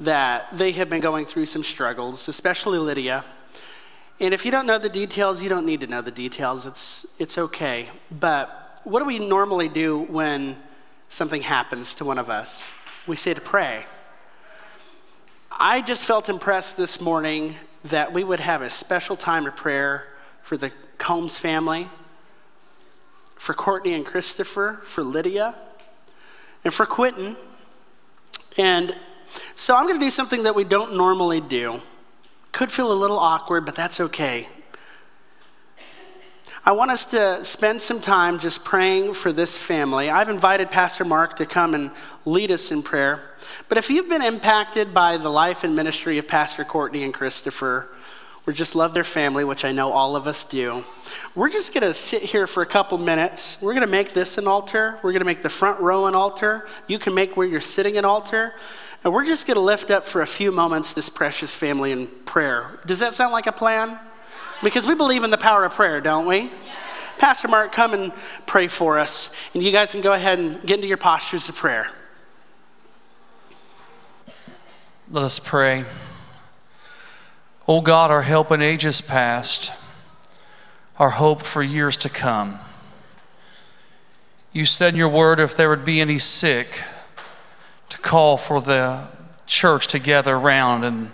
that they have been going through some struggles, especially Lydia. And if you don't know the details, you don't need to know the details. It's, it's okay. But what do we normally do when something happens to one of us? We say to pray. I just felt impressed this morning that we would have a special time of prayer for the Combs family, for Courtney and Christopher, for Lydia, and for Quentin. And so I'm going to do something that we don't normally do. Could feel a little awkward, but that's okay. I want us to spend some time just praying for this family. I've invited Pastor Mark to come and lead us in prayer. But if you've been impacted by the life and ministry of Pastor Courtney and Christopher, or just love their family, which I know all of us do, we're just going to sit here for a couple minutes. We're going to make this an altar. We're going to make the front row an altar. You can make where you're sitting an altar. And we're just going to lift up for a few moments this precious family in prayer. Does that sound like a plan? Because we believe in the power of prayer, don't we? Pastor Mark, come and pray for us. And you guys can go ahead and get into your postures of prayer. Let us pray. O God, our help in ages past, our hope for years to come. You said in your word if there would be any sick, call for the church to gather around. And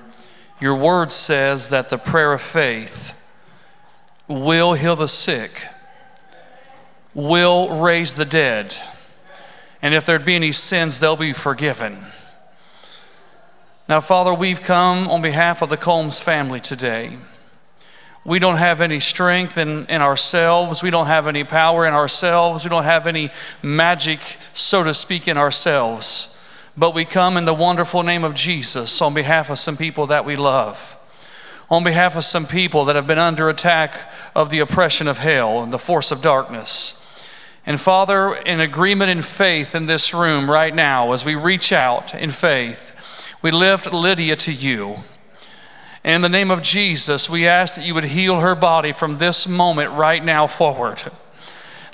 your word says that the prayer of faith will heal the sick, will raise the dead, and if there'd be any sins, they'll be forgiven. Now, Father, we've come on behalf of the Combs family today. We don't have any strength in, in ourselves. We don't have any power in ourselves. We don't have any magic, so to speak, in ourselves. But we come in the wonderful name of Jesus on behalf of some people that we love, on behalf of some people that have been under attack of the oppression of hell and the force of darkness. And Father, in agreement in faith in this room right now, as we reach out in faith, we lift Lydia to you. And in the name of Jesus, we ask that you would heal her body from this moment right now forward.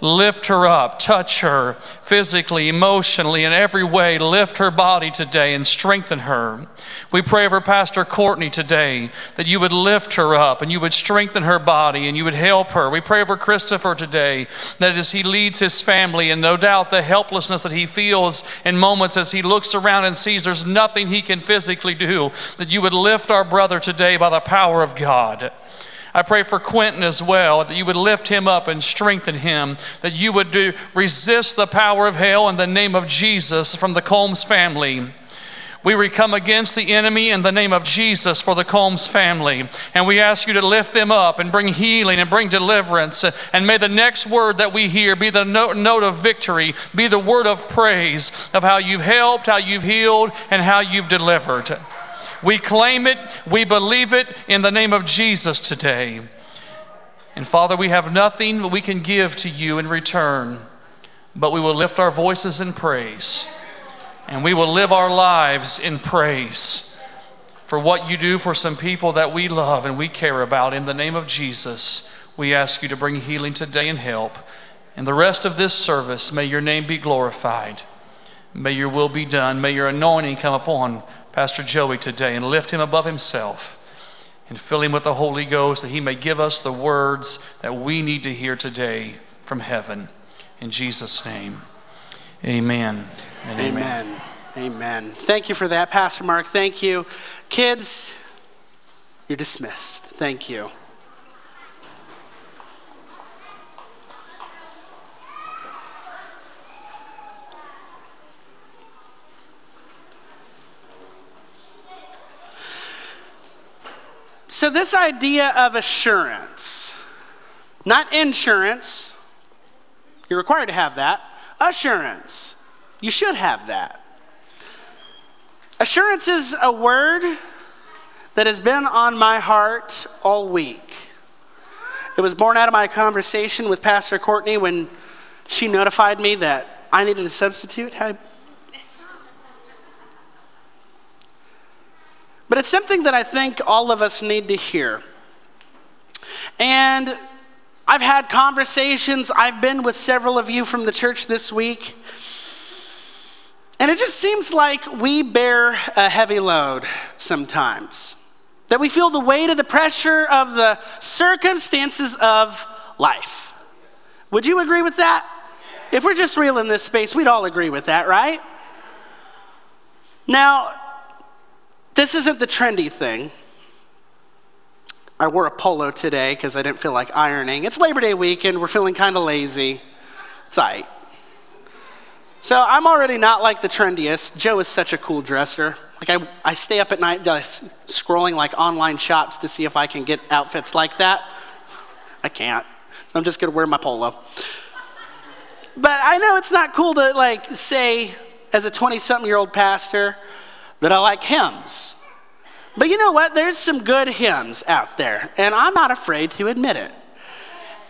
Lift her up, touch her physically, emotionally, in every way. Lift her body today and strengthen her. We pray over Pastor Courtney today that you would lift her up and you would strengthen her body and you would help her. We pray over Christopher today that as he leads his family and no doubt the helplessness that he feels in moments as he looks around and sees there's nothing he can physically do, that you would lift our brother today by the power of God. I pray for Quentin as well, that you would lift him up and strengthen him, that you would do, resist the power of hell in the name of Jesus from the Combs family. We come against the enemy in the name of Jesus for the Combs family. And we ask you to lift them up and bring healing and bring deliverance. And may the next word that we hear be the note of victory, be the word of praise of how you've helped, how you've healed, and how you've delivered. We claim it, we believe it in the name of Jesus today. And Father, we have nothing that we can give to you in return, but we will lift our voices in praise. And we will live our lives in praise for what you do for some people that we love and we care about. In the name of Jesus, we ask you to bring healing today and help. And the rest of this service, may your name be glorified. May your will be done. May your anointing come upon Pastor Joey today and lift him above himself and fill him with the Holy Ghost that he may give us the words that we need to hear today from heaven. In Jesus' name, amen. amen. Amen. Amen. Thank you for that, Pastor Mark. Thank you. Kids, you're dismissed. Thank you. So, this idea of assurance, not insurance, you're required to have that, assurance, you should have that. Assurance is a word that has been on my heart all week. It was born out of my conversation with Pastor Courtney when she notified me that I needed a substitute. But it's something that I think all of us need to hear. And I've had conversations, I've been with several of you from the church this week. And it just seems like we bear a heavy load sometimes. That we feel the weight of the pressure of the circumstances of life. Would you agree with that? If we're just real in this space, we'd all agree with that, right? Now, this isn't the trendy thing. I wore a polo today because I didn't feel like ironing. It's Labor Day weekend. We're feeling kind of lazy. It's all right. So I'm already not like the trendiest. Joe is such a cool dresser. Like I, I stay up at night just scrolling like online shops to see if I can get outfits like that. I can't. I'm just gonna wear my polo. But I know it's not cool to like say as a 20 something year old pastor that I like hymns. But you know what? There's some good hymns out there, and I'm not afraid to admit it.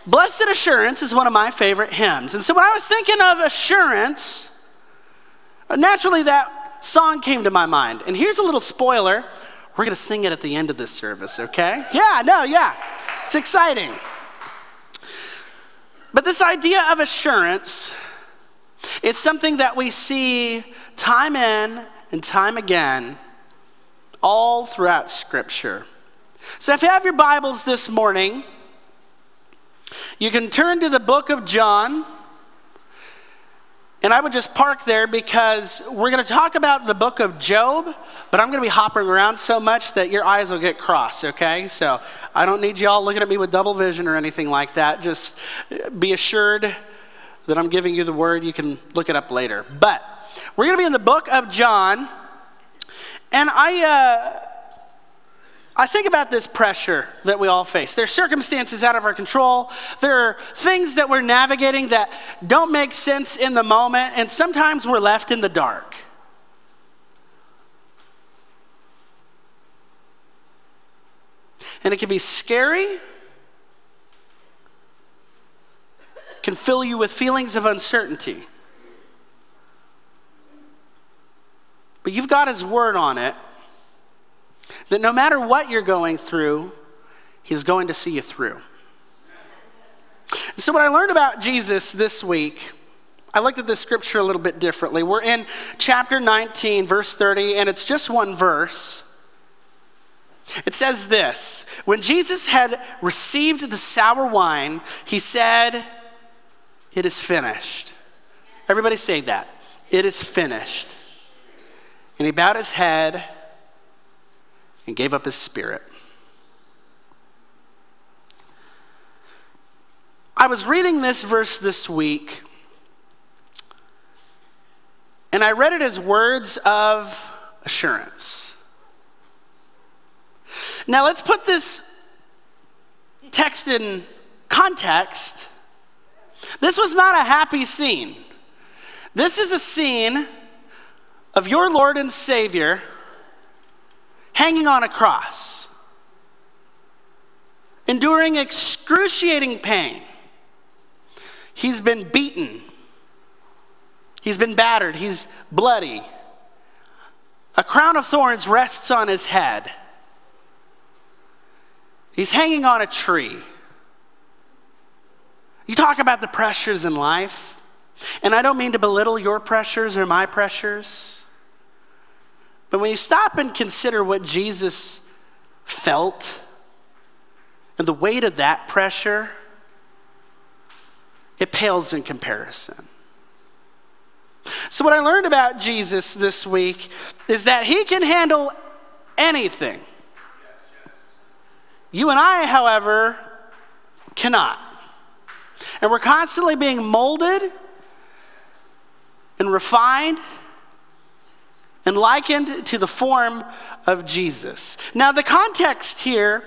Blessed Assurance is one of my favorite hymns. And so when I was thinking of assurance, naturally that song came to my mind. And here's a little spoiler we're going to sing it at the end of this service, okay? Yeah, no, yeah. It's exciting. But this idea of assurance is something that we see time in and time again all throughout Scripture. So if you have your Bibles this morning, you can turn to the book of John. And I would just park there because we're going to talk about the book of Job, but I'm going to be hopping around so much that your eyes will get crossed, okay? So I don't need y'all looking at me with double vision or anything like that. Just be assured that I'm giving you the word. You can look it up later. But we're going to be in the book of John. And I, uh, I think about this pressure that we all face. There are circumstances out of our control. There are things that we're navigating that don't make sense in the moment, and sometimes we're left in the dark. And it can be scary, can fill you with feelings of uncertainty. But you've got His Word on it that no matter what you're going through, He's going to see you through. So, what I learned about Jesus this week, I looked at this scripture a little bit differently. We're in chapter 19, verse 30, and it's just one verse. It says this When Jesus had received the sour wine, he said, It is finished. Everybody say that. It is finished. And he bowed his head and gave up his spirit. I was reading this verse this week, and I read it as words of assurance. Now, let's put this text in context. This was not a happy scene. This is a scene of your Lord and Savior hanging on a cross, enduring excruciating pain. He's been beaten, he's been battered, he's bloody. A crown of thorns rests on his head. He's hanging on a tree. You talk about the pressures in life, and I don't mean to belittle your pressures or my pressures. But when you stop and consider what Jesus felt and the weight of that pressure, it pales in comparison. So, what I learned about Jesus this week is that he can handle anything. You and I, however, cannot. And we're constantly being molded and refined and likened to the form of Jesus. Now, the context here,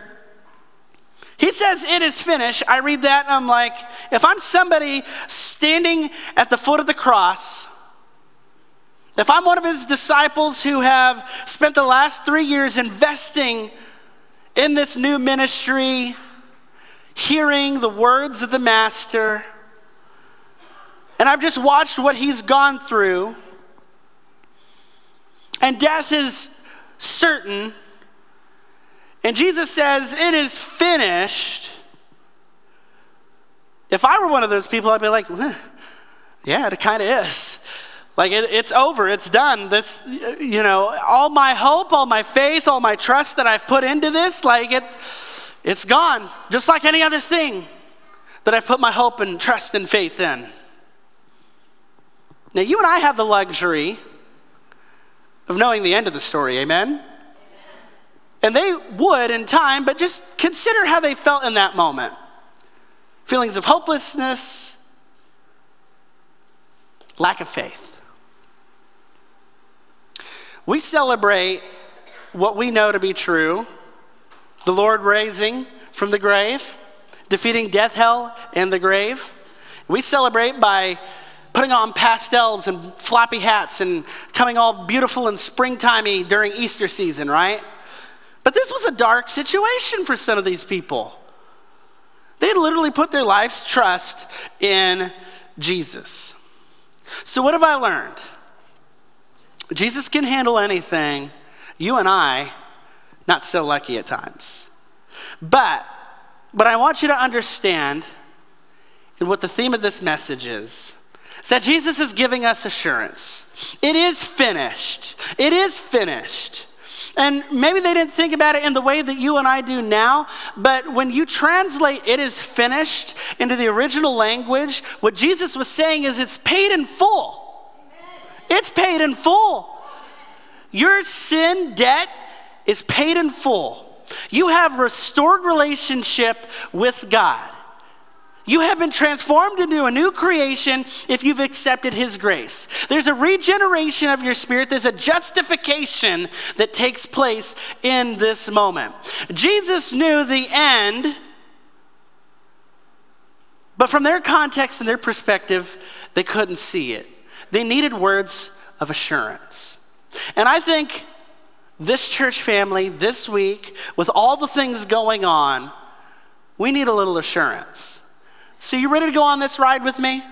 he says, It is finished. I read that and I'm like, if I'm somebody standing at the foot of the cross, if I'm one of his disciples who have spent the last three years investing in this new ministry, hearing the words of the Master, and I've just watched what he's gone through and death is certain. And Jesus says, It is finished. If I were one of those people, I'd be like, Yeah, it kind of is. Like it, it's over, it's done. This, you know, all my hope, all my faith, all my trust that I've put into this, like it's, it's gone, just like any other thing that I've put my hope and trust and faith in. Now, you and I have the luxury of knowing the end of the story, amen? And they would in time, but just consider how they felt in that moment feelings of hopelessness, lack of faith. We celebrate what we know to be true the Lord raising from the grave, defeating death, hell, and the grave. We celebrate by putting on pastels and floppy hats and coming all beautiful and springtimey during Easter season, right? But this was a dark situation for some of these people. They literally put their life's trust in Jesus. So, what have I learned? Jesus can handle anything. You and I, not so lucky at times. But, but I want you to understand, and what the theme of this message is, is that Jesus is giving us assurance. It is finished. It is finished. And maybe they didn't think about it in the way that you and I do now, but when you translate it is finished into the original language, what Jesus was saying is it's paid in full. It's paid in full. Your sin debt is paid in full. You have restored relationship with God. You have been transformed into a new creation if you've accepted His grace. There's a regeneration of your spirit, there's a justification that takes place in this moment. Jesus knew the end, but from their context and their perspective, they couldn't see it. They needed words of assurance. And I think this church family this week, with all the things going on, we need a little assurance. So, you ready to go on this ride with me?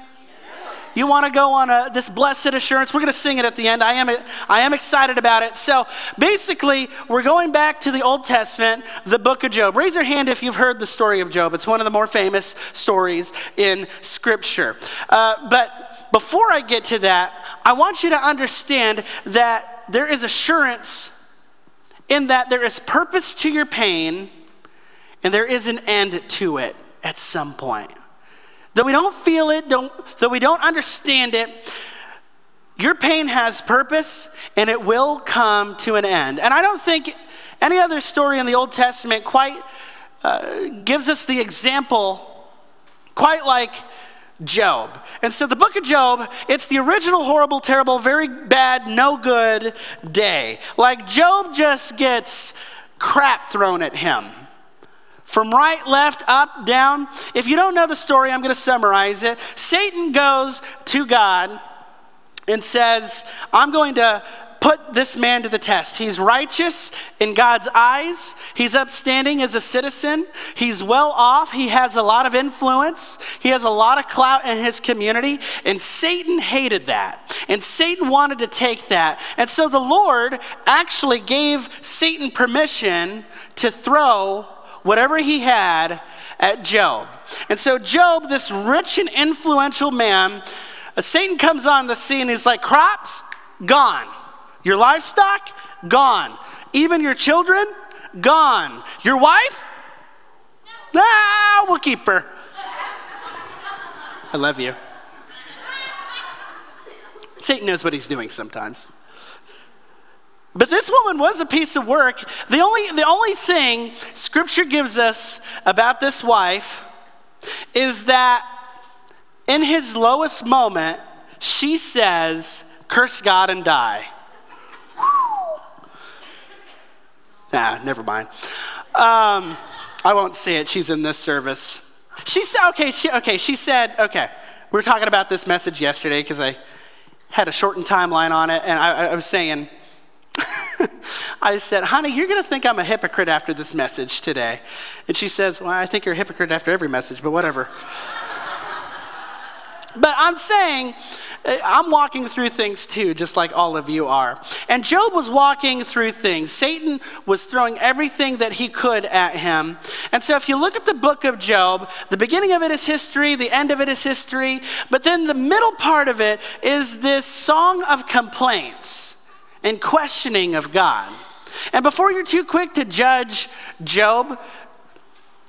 You want to go on a, this blessed assurance? We're going to sing it at the end. I am, I am excited about it. So basically, we're going back to the Old Testament, the book of Job. Raise your hand if you've heard the story of Job. It's one of the more famous stories in Scripture. Uh, but before I get to that, I want you to understand that there is assurance in that there is purpose to your pain and there is an end to it at some point. Though we don't feel it, don't, though we don't understand it, your pain has purpose and it will come to an end. And I don't think any other story in the Old Testament quite uh, gives us the example quite like Job. And so the book of Job, it's the original horrible, terrible, very bad, no good day. Like Job just gets crap thrown at him. From right, left, up, down. If you don't know the story, I'm going to summarize it. Satan goes to God and says, I'm going to put this man to the test. He's righteous in God's eyes. He's upstanding as a citizen. He's well off. He has a lot of influence. He has a lot of clout in his community. And Satan hated that. And Satan wanted to take that. And so the Lord actually gave Satan permission to throw whatever he had at Job. And so, Job, this rich and influential man, uh, Satan comes on the scene. He's like, crops, gone. Your livestock, gone. Even your children, gone. Your wife, ah, we'll keep her. I love you. Satan knows what he's doing sometimes. But this woman was a piece of work. The only, the only thing scripture gives us about this wife is that in his lowest moment, she says, Curse God and die. nah, never mind. Um, I won't say it. She's in this service. She said, okay, she, okay, she said, okay, we were talking about this message yesterday because I had a shortened timeline on it, and I, I was saying, I said, honey, you're going to think I'm a hypocrite after this message today. And she says, well, I think you're a hypocrite after every message, but whatever. but I'm saying eh, I'm walking through things too, just like all of you are. And Job was walking through things. Satan was throwing everything that he could at him. And so if you look at the book of Job, the beginning of it is history, the end of it is history, but then the middle part of it is this song of complaints and questioning of God. And before you're too quick to judge Job,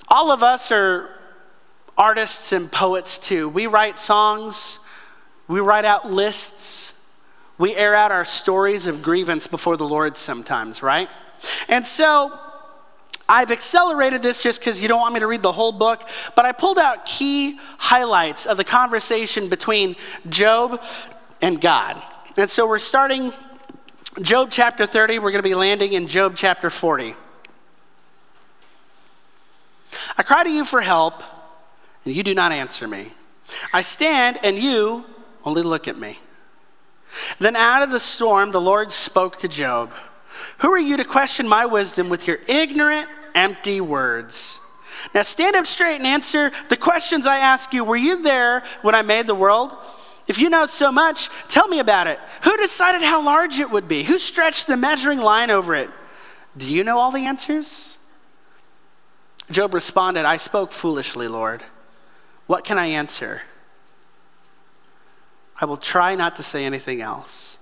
all of us are artists and poets too. We write songs, we write out lists, we air out our stories of grievance before the Lord sometimes, right? And so I've accelerated this just because you don't want me to read the whole book, but I pulled out key highlights of the conversation between Job and God. And so we're starting Job chapter 30, we're going to be landing in Job chapter 40. I cry to you for help, and you do not answer me. I stand, and you only look at me. Then out of the storm, the Lord spoke to Job Who are you to question my wisdom with your ignorant, empty words? Now stand up straight and answer the questions I ask you. Were you there when I made the world? If you know so much, tell me about it. Who decided how large it would be? Who stretched the measuring line over it? Do you know all the answers? Job responded, I spoke foolishly, Lord. What can I answer? I will try not to say anything else.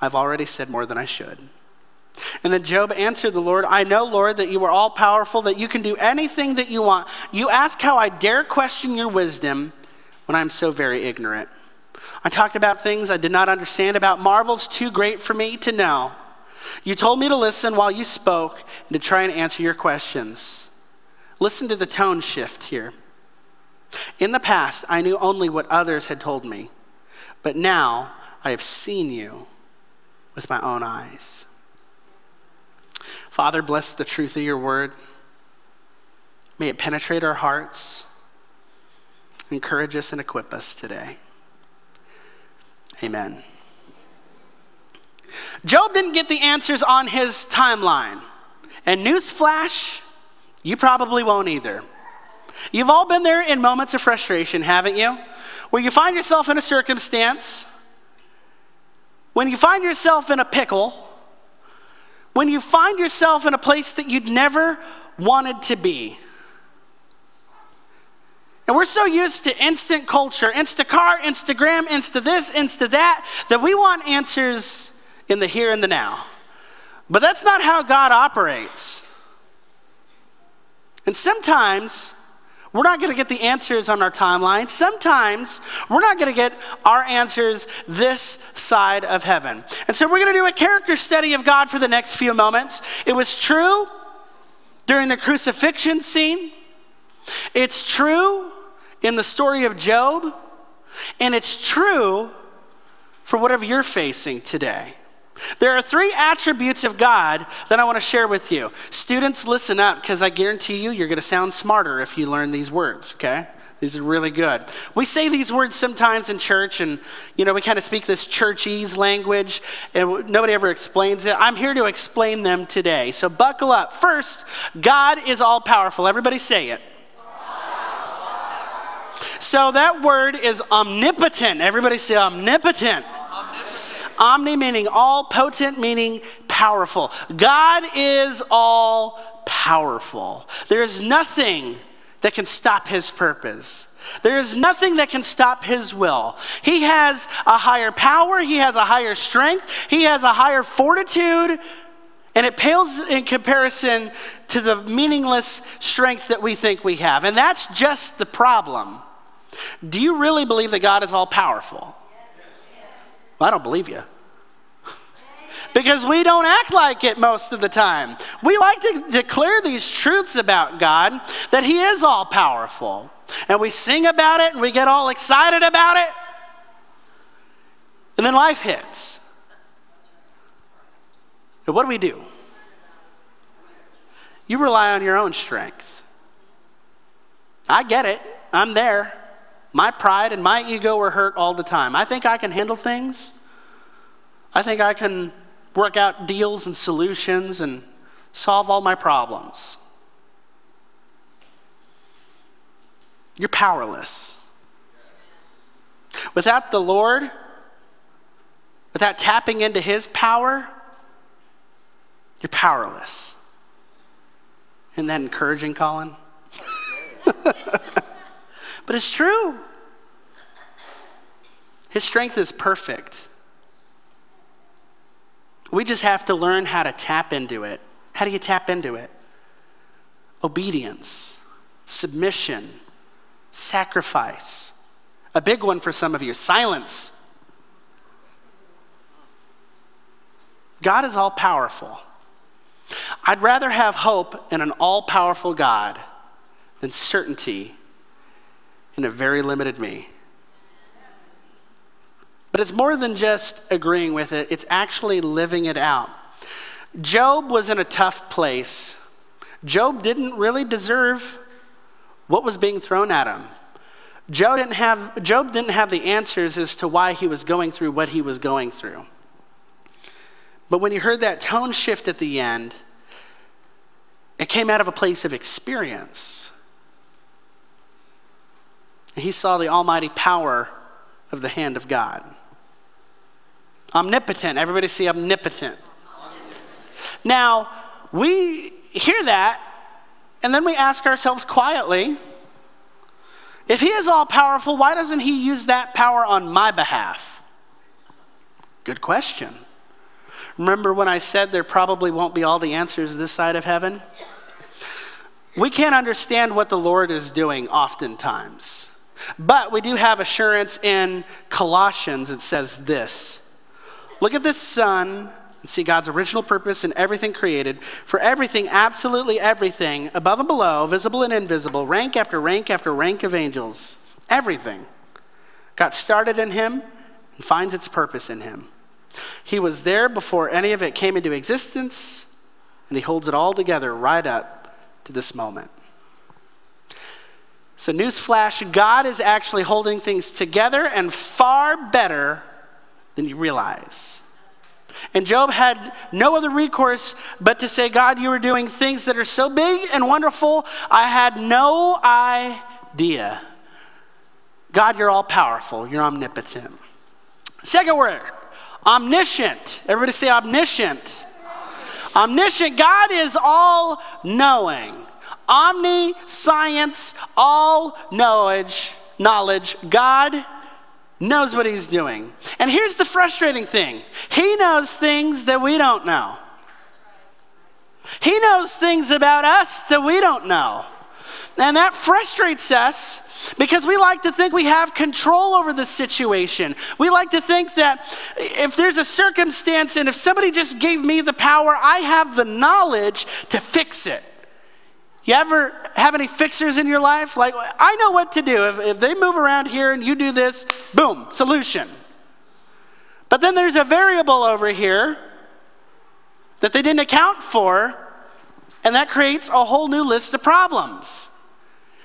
I've already said more than I should. And then Job answered the Lord, I know, Lord, that you are all powerful, that you can do anything that you want. You ask how I dare question your wisdom when I'm so very ignorant. I talked about things I did not understand, about marvels too great for me to know. You told me to listen while you spoke and to try and answer your questions. Listen to the tone shift here. In the past, I knew only what others had told me, but now I have seen you with my own eyes. Father, bless the truth of your word. May it penetrate our hearts, encourage us, and equip us today. Amen. Job didn't get the answers on his timeline. And newsflash, you probably won't either. You've all been there in moments of frustration, haven't you? Where you find yourself in a circumstance, when you find yourself in a pickle, when you find yourself in a place that you'd never wanted to be. And we're so used to instant culture, Instacart, Instagram, Insta this, Insta that, that we want answers in the here and the now. But that's not how God operates. And sometimes we're not going to get the answers on our timeline. Sometimes we're not going to get our answers this side of heaven. And so we're going to do a character study of God for the next few moments. It was true during the crucifixion scene, it's true in the story of Job, and it's true for whatever you're facing today. There are three attributes of God that I want to share with you. Students, listen up because I guarantee you, you're going to sound smarter if you learn these words, okay? These are really good. We say these words sometimes in church, and you know, we kind of speak this churchese language, and nobody ever explains it. I'm here to explain them today. So buckle up. First, God is all powerful. Everybody say it. So that word is omnipotent. Everybody say omnipotent. Omni meaning all, potent meaning powerful. God is all powerful. There is nothing that can stop his purpose. There is nothing that can stop his will. He has a higher power, he has a higher strength, he has a higher fortitude, and it pales in comparison to the meaningless strength that we think we have. And that's just the problem. Do you really believe that God is all powerful? Well, I don't believe you. because we don't act like it most of the time. We like to declare these truths about God that He is all powerful. And we sing about it and we get all excited about it. And then life hits. And what do we do? You rely on your own strength. I get it. I'm there. My pride and my ego are hurt all the time. I think I can handle things. I think I can work out deals and solutions and solve all my problems. You're powerless. Without the Lord, without tapping into his power, you're powerless. Isn't that encouraging, Colin? but it's true. His strength is perfect. We just have to learn how to tap into it. How do you tap into it? Obedience, submission, sacrifice. A big one for some of you silence. God is all powerful. I'd rather have hope in an all powerful God than certainty in a very limited me. But it's more than just agreeing with it, it's actually living it out. Job was in a tough place. Job didn't really deserve what was being thrown at him. Job didn't have, Job didn't have the answers as to why he was going through what he was going through. But when you heard that tone shift at the end, it came out of a place of experience. He saw the almighty power of the hand of God. Omnipotent. Everybody see omnipotent. Now, we hear that, and then we ask ourselves quietly if he is all powerful, why doesn't he use that power on my behalf? Good question. Remember when I said there probably won't be all the answers this side of heaven? We can't understand what the Lord is doing oftentimes. But we do have assurance in Colossians. It says this Look at this Son and see God's original purpose in everything created. For everything, absolutely everything, above and below, visible and invisible, rank after rank after rank of angels, everything got started in Him and finds its purpose in Him. He was there before any of it came into existence, and He holds it all together right up to this moment. So, newsflash God is actually holding things together and far better than you realize. And Job had no other recourse but to say, God, you are doing things that are so big and wonderful, I had no idea. God, you're all powerful, you're omnipotent. Second word, omniscient. Everybody say omniscient. Omniscient, God is all knowing. Omniscience, all knowledge, knowledge. God knows what he's doing. And here's the frustrating thing he knows things that we don't know. He knows things about us that we don't know. And that frustrates us because we like to think we have control over the situation. We like to think that if there's a circumstance and if somebody just gave me the power, I have the knowledge to fix it. You ever have any fixers in your life? Like, I know what to do. If, if they move around here and you do this, boom, solution. But then there's a variable over here that they didn't account for, and that creates a whole new list of problems.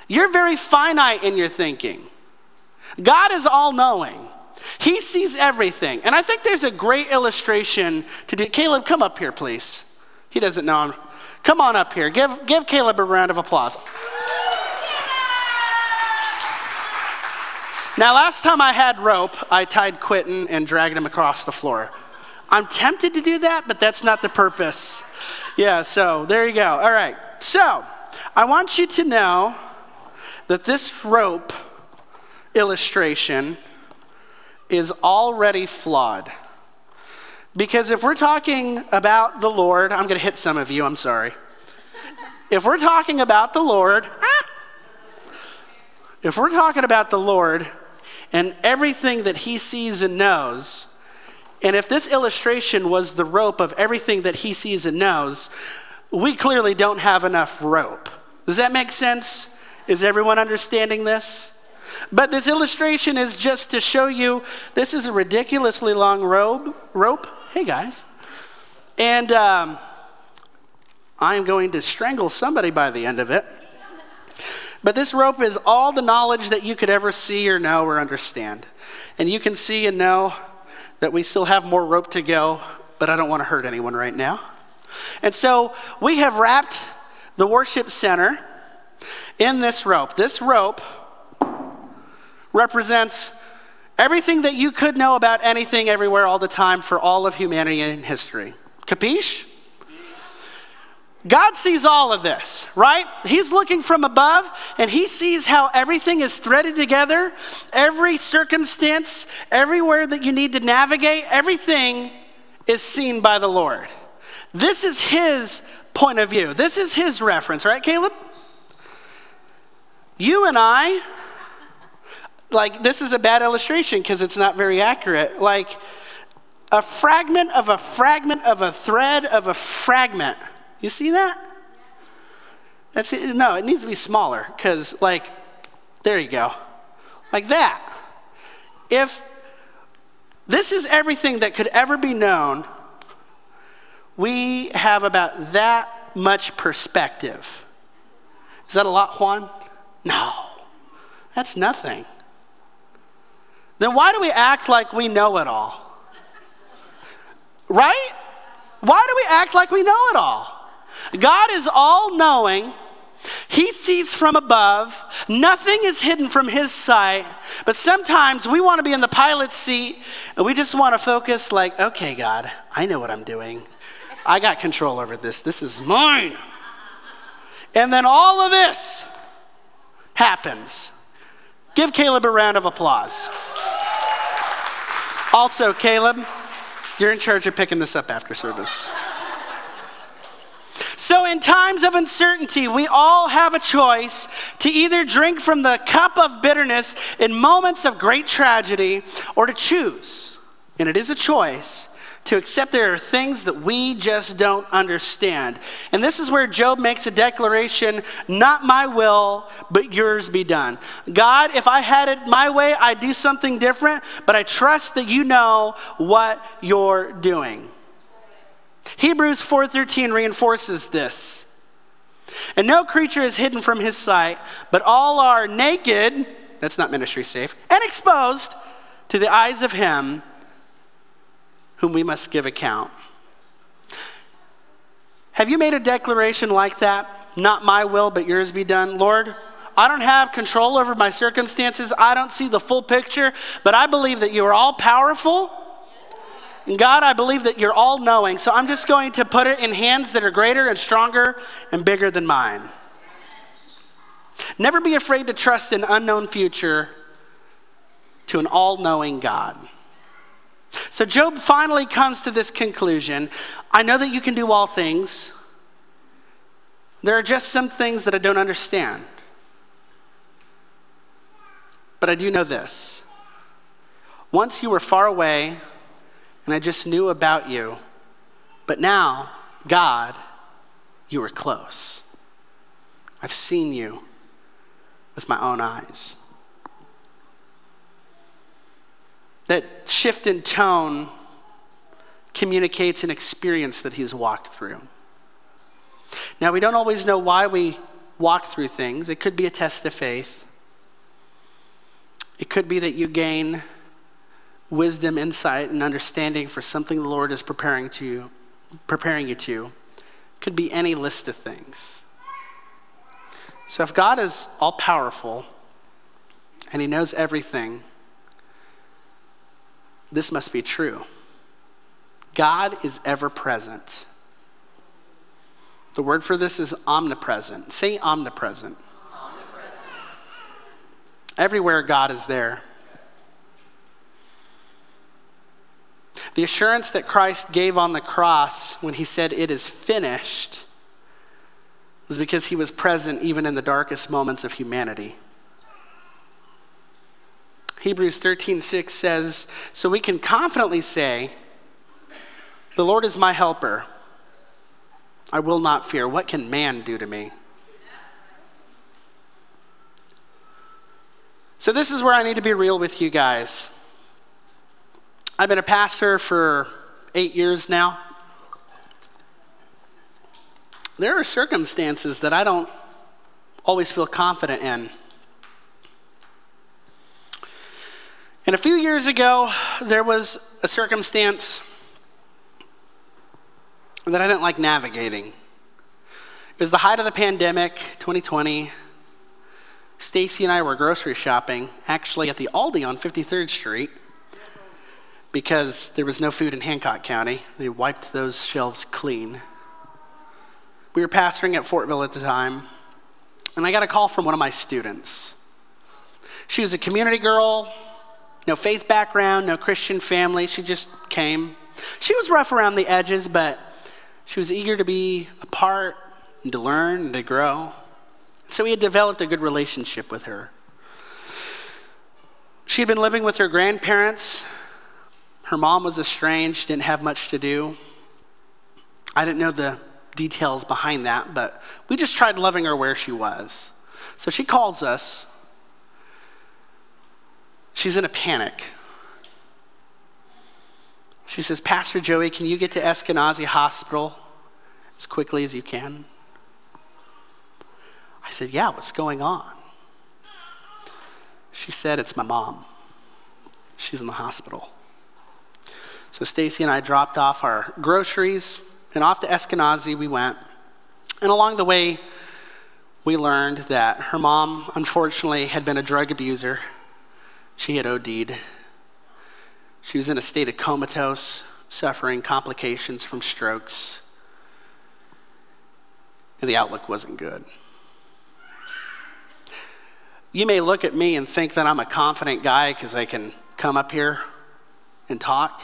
You're very finite in your thinking. God is all knowing. He sees everything. And I think there's a great illustration to do. Caleb, come up here, please. He doesn't know Come on up here. Give, give Caleb a round of applause. Now, last time I had rope, I tied Quentin and dragged him across the floor. I'm tempted to do that, but that's not the purpose. Yeah, so there you go. All right. So, I want you to know that this rope illustration is already flawed. Because if we're talking about the Lord, I'm going to hit some of you, I'm sorry. If we're talking about the Lord, if we're talking about the Lord and everything that he sees and knows, and if this illustration was the rope of everything that he sees and knows, we clearly don't have enough rope. Does that make sense? Is everyone understanding this? But this illustration is just to show you this is a ridiculously long robe, rope hey guys. And um, I'm going to strangle somebody by the end of it. But this rope is all the knowledge that you could ever see or know or understand. And you can see and know that we still have more rope to go, but I don't want to hurt anyone right now. And so we have wrapped the worship center in this rope. This rope represents Everything that you could know about anything, everywhere, all the time for all of humanity in history. Capiche? God sees all of this, right? He's looking from above and he sees how everything is threaded together, every circumstance, everywhere that you need to navigate, everything is seen by the Lord. This is his point of view. This is his reference, right, Caleb? You and I, like, this is a bad illustration because it's not very accurate. Like, a fragment of a fragment of a thread of a fragment you see that? That's it. No, it needs to be smaller because, like, there you go. Like that. If this is everything that could ever be known, we have about that much perspective. Is that a lot, Juan? No, that's nothing. Then why do we act like we know it all? Right? Why do we act like we know it all? God is all knowing. He sees from above. Nothing is hidden from his sight. But sometimes we want to be in the pilot's seat and we just want to focus, like, okay, God, I know what I'm doing. I got control over this. This is mine. And then all of this happens. Give Caleb a round of applause. Also, Caleb, you're in charge of picking this up after service. So, in times of uncertainty, we all have a choice to either drink from the cup of bitterness in moments of great tragedy or to choose, and it is a choice, to accept there are things that we just don't understand. And this is where Job makes a declaration not my will, but yours be done. God, if I had it my way, I'd do something different, but I trust that you know what you're doing. Hebrews 4:13 reinforces this. And no creature is hidden from his sight, but all are naked, that's not ministry safe, and exposed to the eyes of him whom we must give account. Have you made a declaration like that? Not my will, but yours be done. Lord, I don't have control over my circumstances. I don't see the full picture, but I believe that you are all powerful and God, I believe that you're all knowing, so I'm just going to put it in hands that are greater and stronger and bigger than mine. Never be afraid to trust an unknown future to an all knowing God. So Job finally comes to this conclusion I know that you can do all things. There are just some things that I don't understand. But I do know this. Once you were far away, and I just knew about you. But now, God, you are close. I've seen you with my own eyes. That shift in tone communicates an experience that he's walked through. Now, we don't always know why we walk through things. It could be a test of faith, it could be that you gain wisdom, insight, and understanding for something the Lord is preparing to you, preparing you to. Could be any list of things. So if God is all powerful and he knows everything, this must be true. God is ever present. The word for this is omnipresent. Say omnipresent. omnipresent. Everywhere God is there. The assurance that Christ gave on the cross when he said, It is finished, was because he was present even in the darkest moments of humanity. Hebrews 13:6 says, "So we can confidently say, the Lord is my helper. I will not fear. What can man do to me?" So this is where I need to be real with you guys. I've been a pastor for eight years now. There are circumstances that I don't always feel confident in. And a few years ago, there was a circumstance that I didn't like navigating. It was the height of the pandemic, 2020. Stacy and I were grocery shopping, actually at the Aldi on 53rd Street, because there was no food in Hancock County. They wiped those shelves clean. We were pastoring at Fortville at the time, and I got a call from one of my students. She was a community girl, no faith background, no Christian family. She just came. She was rough around the edges, but she was eager to be a part and to learn and to grow. So we had developed a good relationship with her. She had been living with her grandparents. Her mom was estranged, didn't have much to do. I didn't know the details behind that, but we just tried loving her where she was. So she calls us. She's in a panic. She says, Pastor Joey, can you get to Eskenazi Hospital as quickly as you can? I said, Yeah, what's going on? She said, It's my mom. She's in the hospital. So Stacy and I dropped off our groceries and off to Eskenazi we went. And along the way, we learned that her mom, unfortunately, had been a drug abuser. She had OD'd. She was in a state of comatose, suffering complications from strokes. And the outlook wasn't good. You may look at me and think that I'm a confident guy because I can come up here and talk.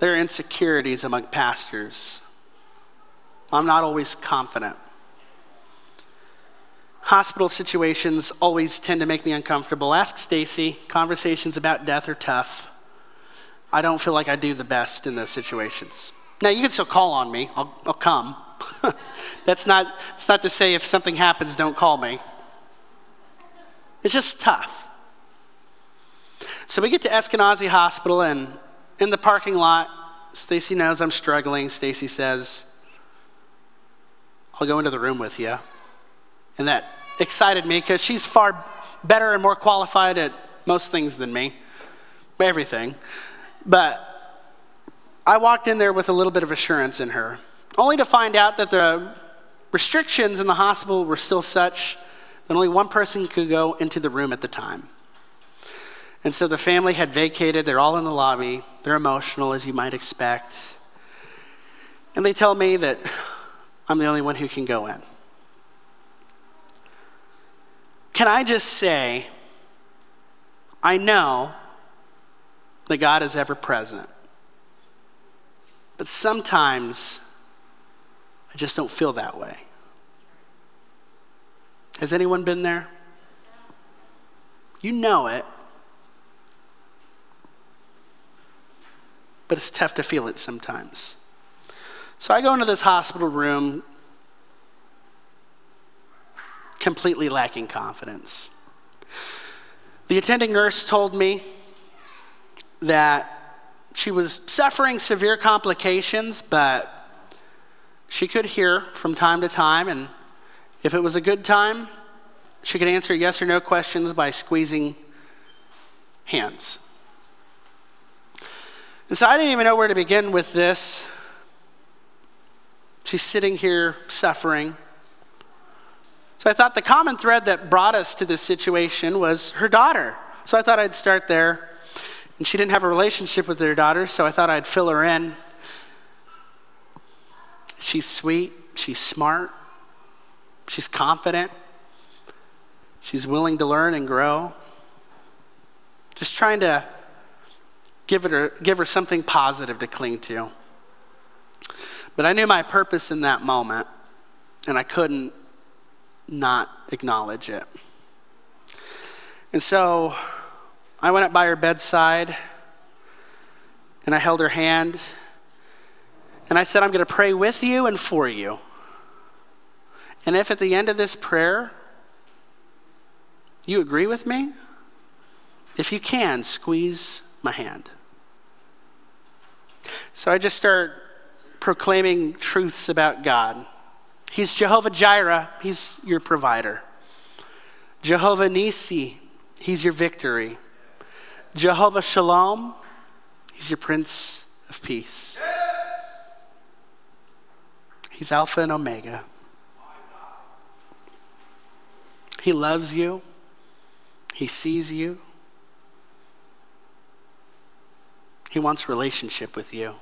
There are insecurities among pastors. I'm not always confident. Hospital situations always tend to make me uncomfortable. Ask Stacy. Conversations about death are tough. I don't feel like I do the best in those situations. Now, you can still call on me. I'll, I'll come. that's, not, that's not to say if something happens, don't call me. It's just tough. So we get to Eskenazi Hospital, and in the parking lot, Stacy knows I'm struggling. Stacy says, I'll go into the room with you. And that excited me because she's far better and more qualified at most things than me, everything. But I walked in there with a little bit of assurance in her, only to find out that the restrictions in the hospital were still such that only one person could go into the room at the time. And so the family had vacated. They're all in the lobby. They're emotional, as you might expect. And they tell me that I'm the only one who can go in. Can I just say, I know that God is ever present. But sometimes I just don't feel that way. Has anyone been there? You know it. But it's tough to feel it sometimes. So I go into this hospital room completely lacking confidence. The attending nurse told me that she was suffering severe complications, but she could hear from time to time, and if it was a good time, she could answer yes or no questions by squeezing hands. And so I didn't even know where to begin with this. She's sitting here suffering. So I thought the common thread that brought us to this situation was her daughter. So I thought I'd start there. And she didn't have a relationship with her daughter, so I thought I'd fill her in. She's sweet, she's smart, she's confident, she's willing to learn and grow. Just trying to give, her, give her something positive to cling to. But I knew my purpose in that moment, and I couldn't not acknowledge it. And so I went up by her bedside and I held her hand and I said, I'm going to pray with you and for you. And if at the end of this prayer you agree with me, if you can, squeeze my hand. So I just start proclaiming truths about God. He's Jehovah Jireh, He's your provider. Jehovah Nisi, He's your victory. Jehovah Shalom, He's your Prince of Peace. He's Alpha and Omega. He loves you, He sees you, He wants relationship with you.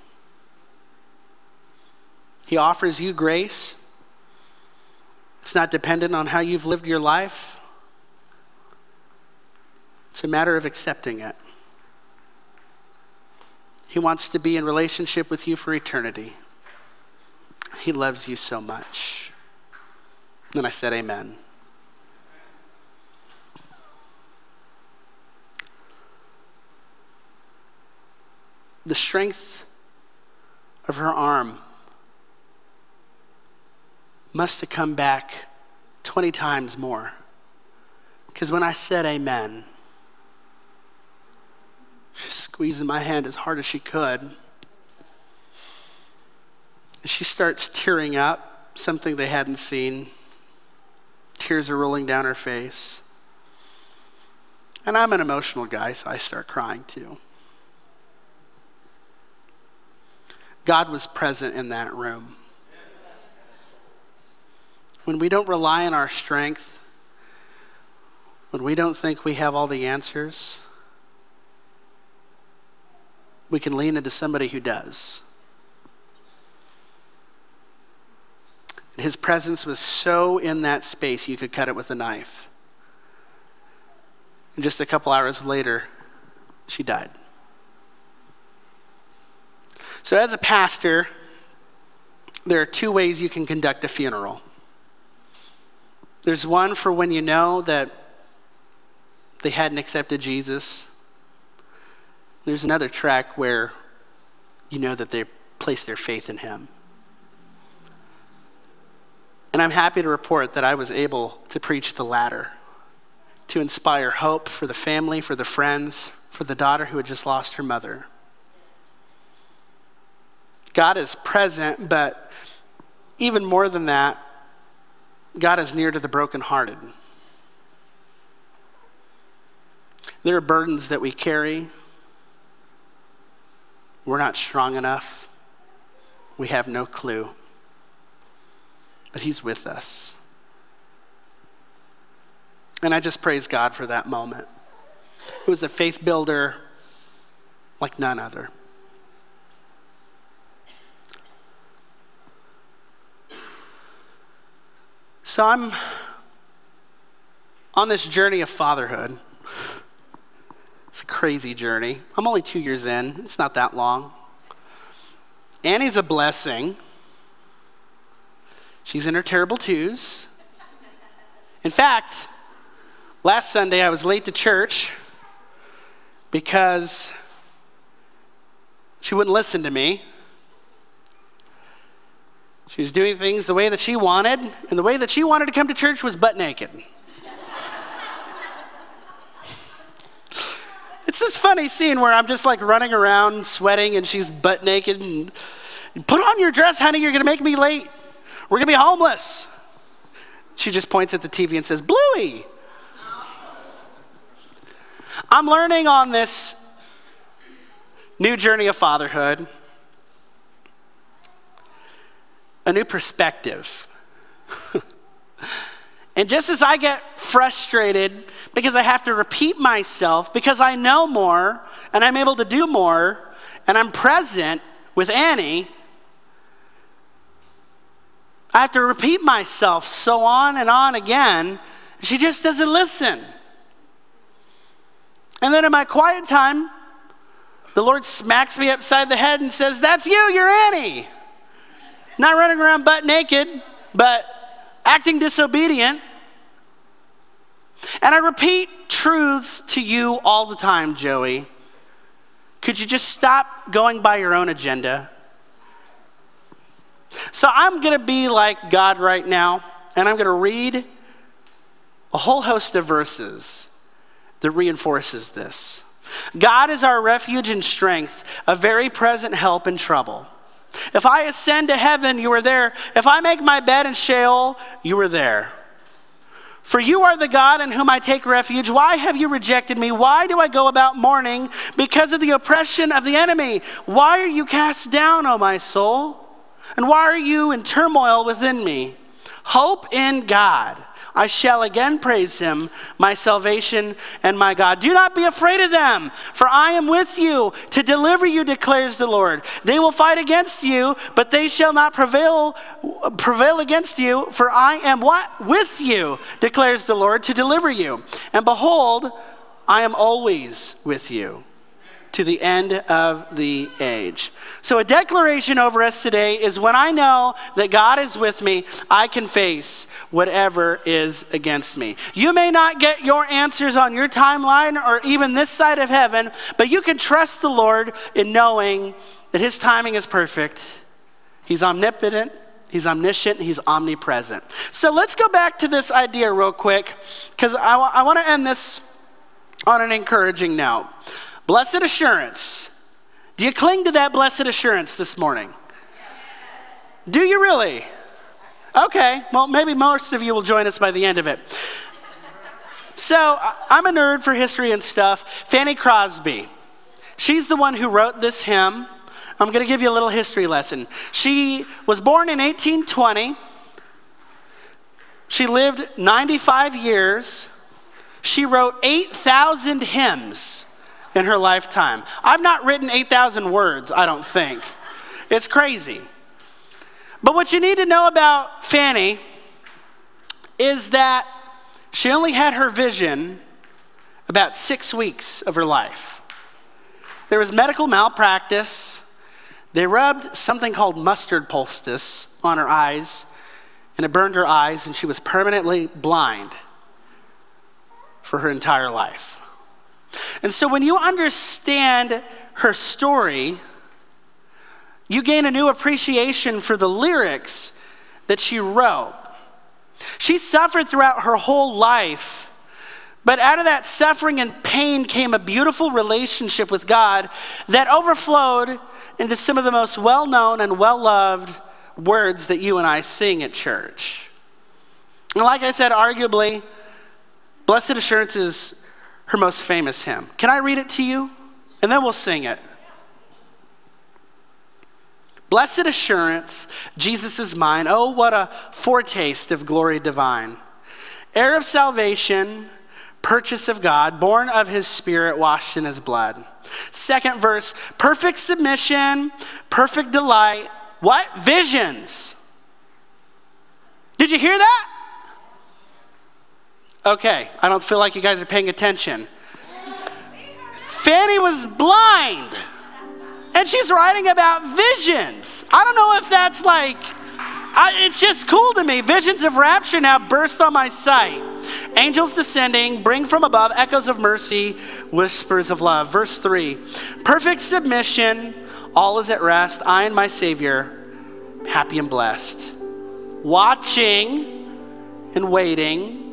He offers you grace. It's not dependent on how you've lived your life. It's a matter of accepting it. He wants to be in relationship with you for eternity. He loves you so much. Then I said, Amen. The strength of her arm must have come back 20 times more. Because when I said amen, she's squeezing my hand as hard as she could. She starts tearing up, something they hadn't seen. Tears are rolling down her face. And I'm an emotional guy, so I start crying too. God was present in that room. When we don't rely on our strength, when we don't think we have all the answers, we can lean into somebody who does. His presence was so in that space, you could cut it with a knife. And just a couple hours later, she died. So, as a pastor, there are two ways you can conduct a funeral. There's one for when you know that they hadn't accepted Jesus. There's another track where you know that they placed their faith in Him. And I'm happy to report that I was able to preach the latter, to inspire hope for the family, for the friends, for the daughter who had just lost her mother. God is present, but even more than that, God is near to the brokenhearted. There are burdens that we carry. We're not strong enough. We have no clue. But He's with us. And I just praise God for that moment. It was a faith builder like none other. So I'm on this journey of fatherhood. It's a crazy journey. I'm only two years in, it's not that long. Annie's a blessing. She's in her terrible twos. In fact, last Sunday I was late to church because she wouldn't listen to me. She was doing things the way that she wanted, and the way that she wanted to come to church was butt naked. it's this funny scene where I'm just like running around sweating, and she's butt naked, and put on your dress, honey, you're gonna make me late. We're gonna be homeless. She just points at the TV and says, Bluey. I'm learning on this new journey of fatherhood a new perspective. and just as I get frustrated because I have to repeat myself, because I know more and I'm able to do more and I'm present with Annie, I have to repeat myself so on and on again. She just doesn't listen. And then in my quiet time, the Lord smacks me upside the head and says, That's you, you're Annie. Not running around butt naked, but acting disobedient. And I repeat truths to you all the time, Joey. Could you just stop going by your own agenda? So I'm going to be like God right now, and I'm going to read a whole host of verses that reinforces this. God is our refuge and strength, a very present help in trouble. If I ascend to heaven, you are there. If I make my bed in Sheol, you are there. For you are the God in whom I take refuge. Why have you rejected me? Why do I go about mourning? Because of the oppression of the enemy. Why are you cast down, O my soul? And why are you in turmoil within me? Hope in God. I shall again praise him, my salvation and my God. Do not be afraid of them, for I am with you to deliver you, declares the Lord. They will fight against you, but they shall not prevail prevail against you, for I am what? With you, declares the Lord, to deliver you. And behold, I am always with you to the end of the age. So, a declaration over us today is when I know that God is with me, I can face whatever is against me. You may not get your answers on your timeline or even this side of heaven, but you can trust the Lord in knowing that His timing is perfect. He's omnipotent, He's omniscient, He's omnipresent. So, let's go back to this idea real quick, because I, w- I want to end this on an encouraging note. Blessed assurance. Do you cling to that blessed assurance this morning? Do you really? Okay, well, maybe most of you will join us by the end of it. So, I'm a nerd for history and stuff. Fanny Crosby, she's the one who wrote this hymn. I'm going to give you a little history lesson. She was born in 1820. She lived 95 years. She wrote 8,000 hymns in her lifetime. I've not written 8,000 words, I don't think. It's crazy. But what you need to know about Fanny is that she only had her vision about six weeks of her life. There was medical malpractice. They rubbed something called mustard poultice on her eyes, and it burned her eyes, and she was permanently blind for her entire life. And so when you understand her story, you gain a new appreciation for the lyrics that she wrote. She suffered throughout her whole life, but out of that suffering and pain came a beautiful relationship with God that overflowed into some of the most well known and well loved words that you and I sing at church. And like I said, arguably, Blessed Assurance is her most famous hymn. Can I read it to you? And then we'll sing it. Blessed assurance, Jesus is mine. Oh, what a foretaste of glory divine. Heir of salvation, purchase of God, born of his spirit, washed in his blood. Second verse, perfect submission, perfect delight. What? Visions. Did you hear that? Okay, I don't feel like you guys are paying attention. Fanny was blind, and she's writing about visions. I don't know if that's like, I, it's just cool to me. Visions of rapture now burst on my sight. Angels descending, bring from above echoes of mercy, whispers of love. Verse 3 Perfect submission, all is at rest. I and my Savior, happy and blessed. Watching and waiting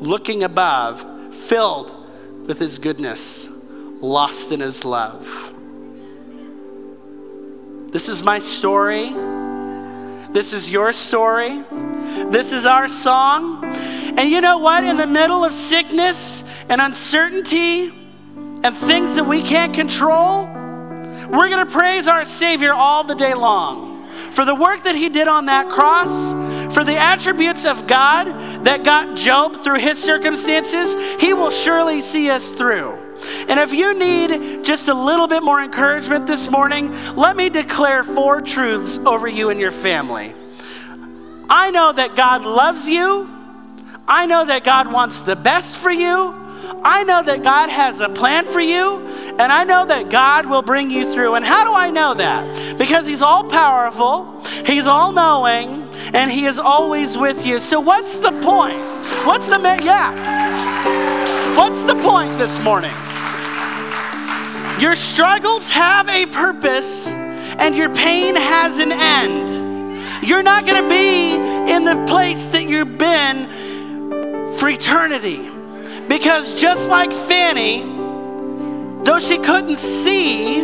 looking above, filled with his goodness, lost in his love. This is my story. This is your story. This is our song. And you know what? In the middle of sickness and uncertainty and things that we can't control, we're going to praise our Savior all the day long for the work that He did on that cross for the attributes of God that got Job through his circumstances, he will surely see us through. And if you need just a little bit more encouragement this morning, let me declare four truths over you and your family. I know that God loves you. I know that God wants the best for you. I know that God has a plan for you, and I know that God will bring you through. And how do I know that? Because He's all powerful, He's all knowing, and He is always with you. So, what's the point? What's the, yeah. What's the point this morning? Your struggles have a purpose, and your pain has an end. You're not going to be in the place that you've been for eternity. Because just like Fanny, though she couldn't see,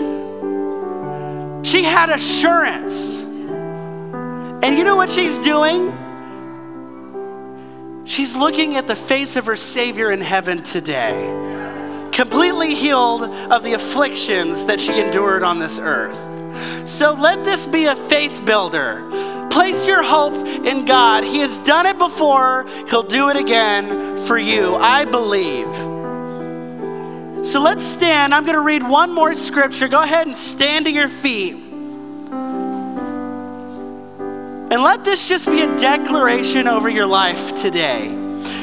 she had assurance. And you know what she's doing? She's looking at the face of her Savior in heaven today, completely healed of the afflictions that she endured on this earth. So let this be a faith builder Place your hope in God. He has done it before, He'll do it again for you. I believe. So let's stand. I'm going to read one more scripture. Go ahead and stand to your feet. And let this just be a declaration over your life today.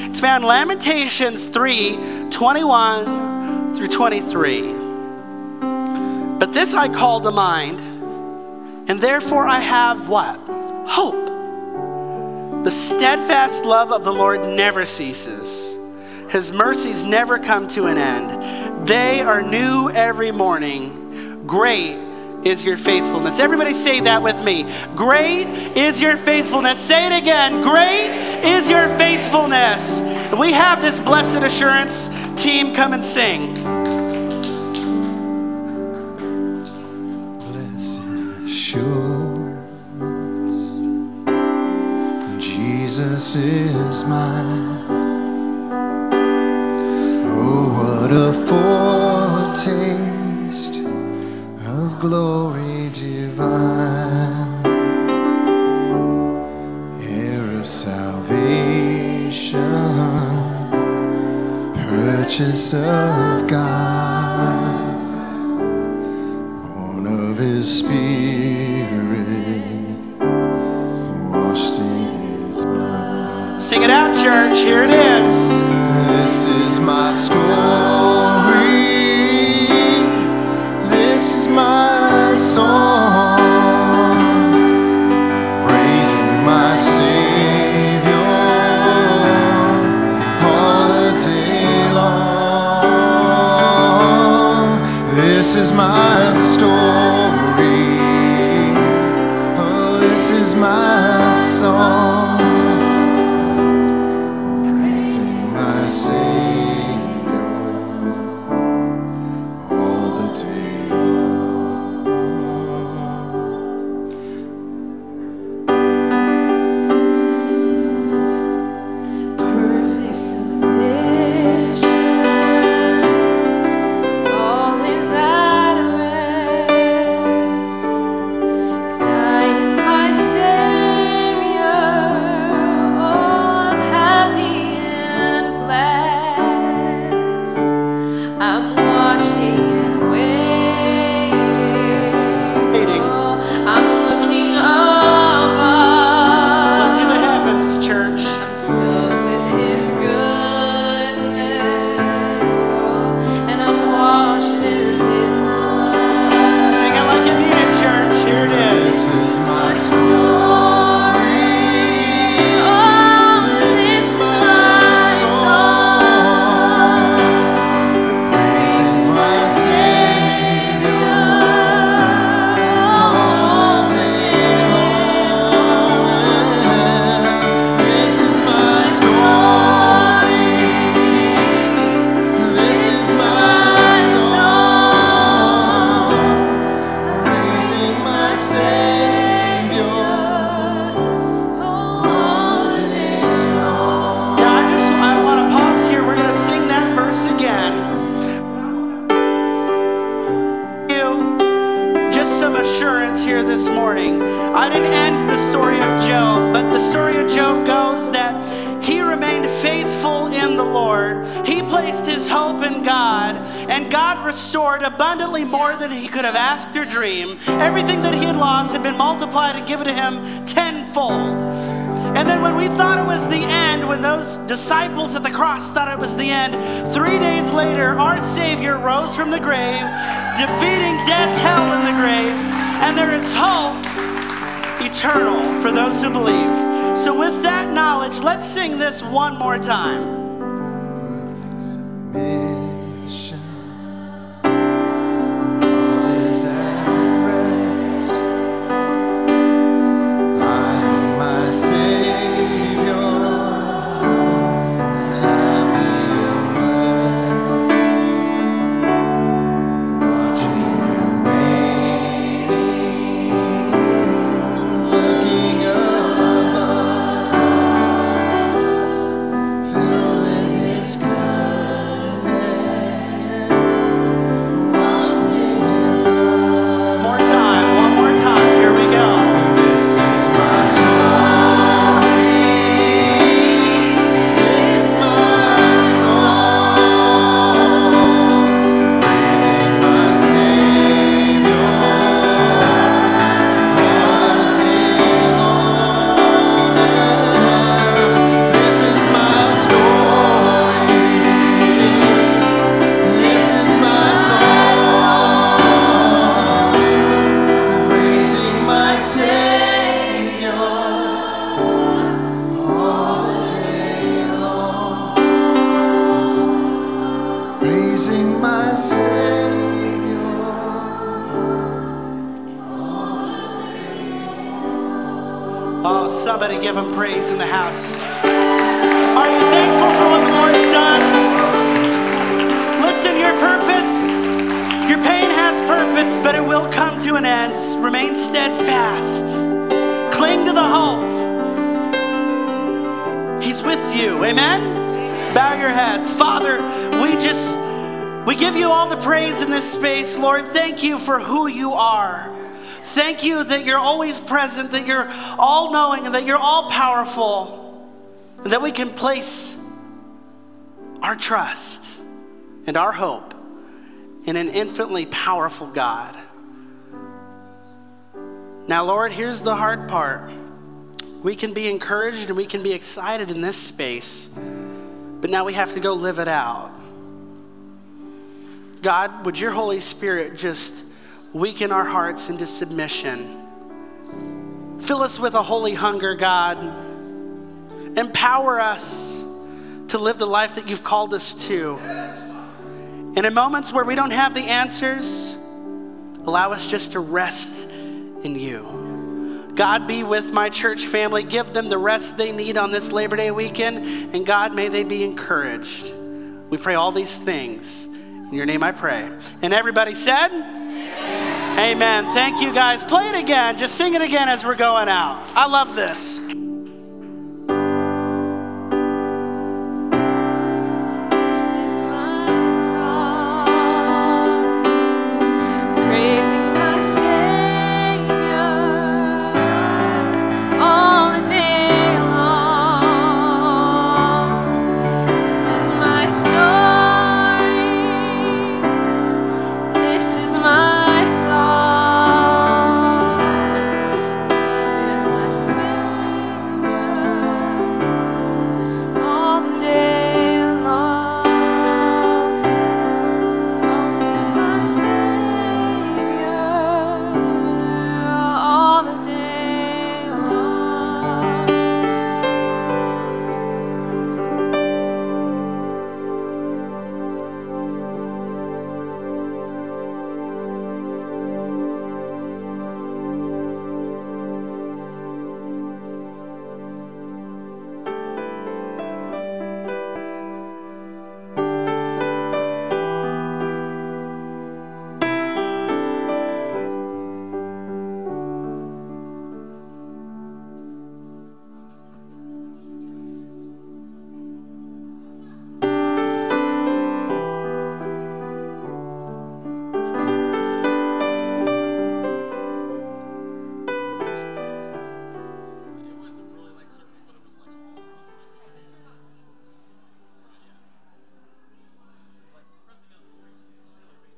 It's found Lamentations 3 21 through 23. But this I call to mind, and therefore I have what? Hope. The steadfast love of the Lord never ceases. His mercies never come to an end. They are new every morning. Great is your faithfulness. Everybody say that with me. Great is your faithfulness. Say it again. Great is your faithfulness. We have this blessed assurance. Team, come and sing. Jesus is mine. Oh, what a foretaste glory divine, heir of salvation, purchase of God, born of His Spirit, washed in His blood. Sing it out, church. Here it is. This is my story. My song. Restored abundantly more than he could have asked or dreamed. Everything that he had lost had been multiplied and given to him tenfold. And then when we thought it was the end, when those disciples at the cross thought it was the end, three days later, our Savior rose from the grave, defeating death, hell, and the grave. And there is hope eternal for those who believe. So, with that knowledge, let's sing this one more time. Somebody give him praise in the house. Are you thankful for what the Lord's done? Listen, your purpose, your pain has purpose, but it will come to an end. Remain steadfast. Cling to the hope. He's with you. Amen? Bow your heads. Father, we just we give you all the praise in this space, Lord. Thank you for who you are. Thank you that you're always present, that you're all knowing, and that you're all powerful, and that we can place our trust and our hope in an infinitely powerful God. Now, Lord, here's the hard part. We can be encouraged and we can be excited in this space, but now we have to go live it out. God, would your Holy Spirit just weaken our hearts into submission? Fill us with a holy hunger, God. Empower us to live the life that you've called us to. And in moments where we don't have the answers, allow us just to rest in you. God, be with my church family. Give them the rest they need on this Labor Day weekend. And God, may they be encouraged. We pray all these things. In your name I pray. And everybody said. Amen. Thank you guys. Play it again. Just sing it again as we're going out. I love this.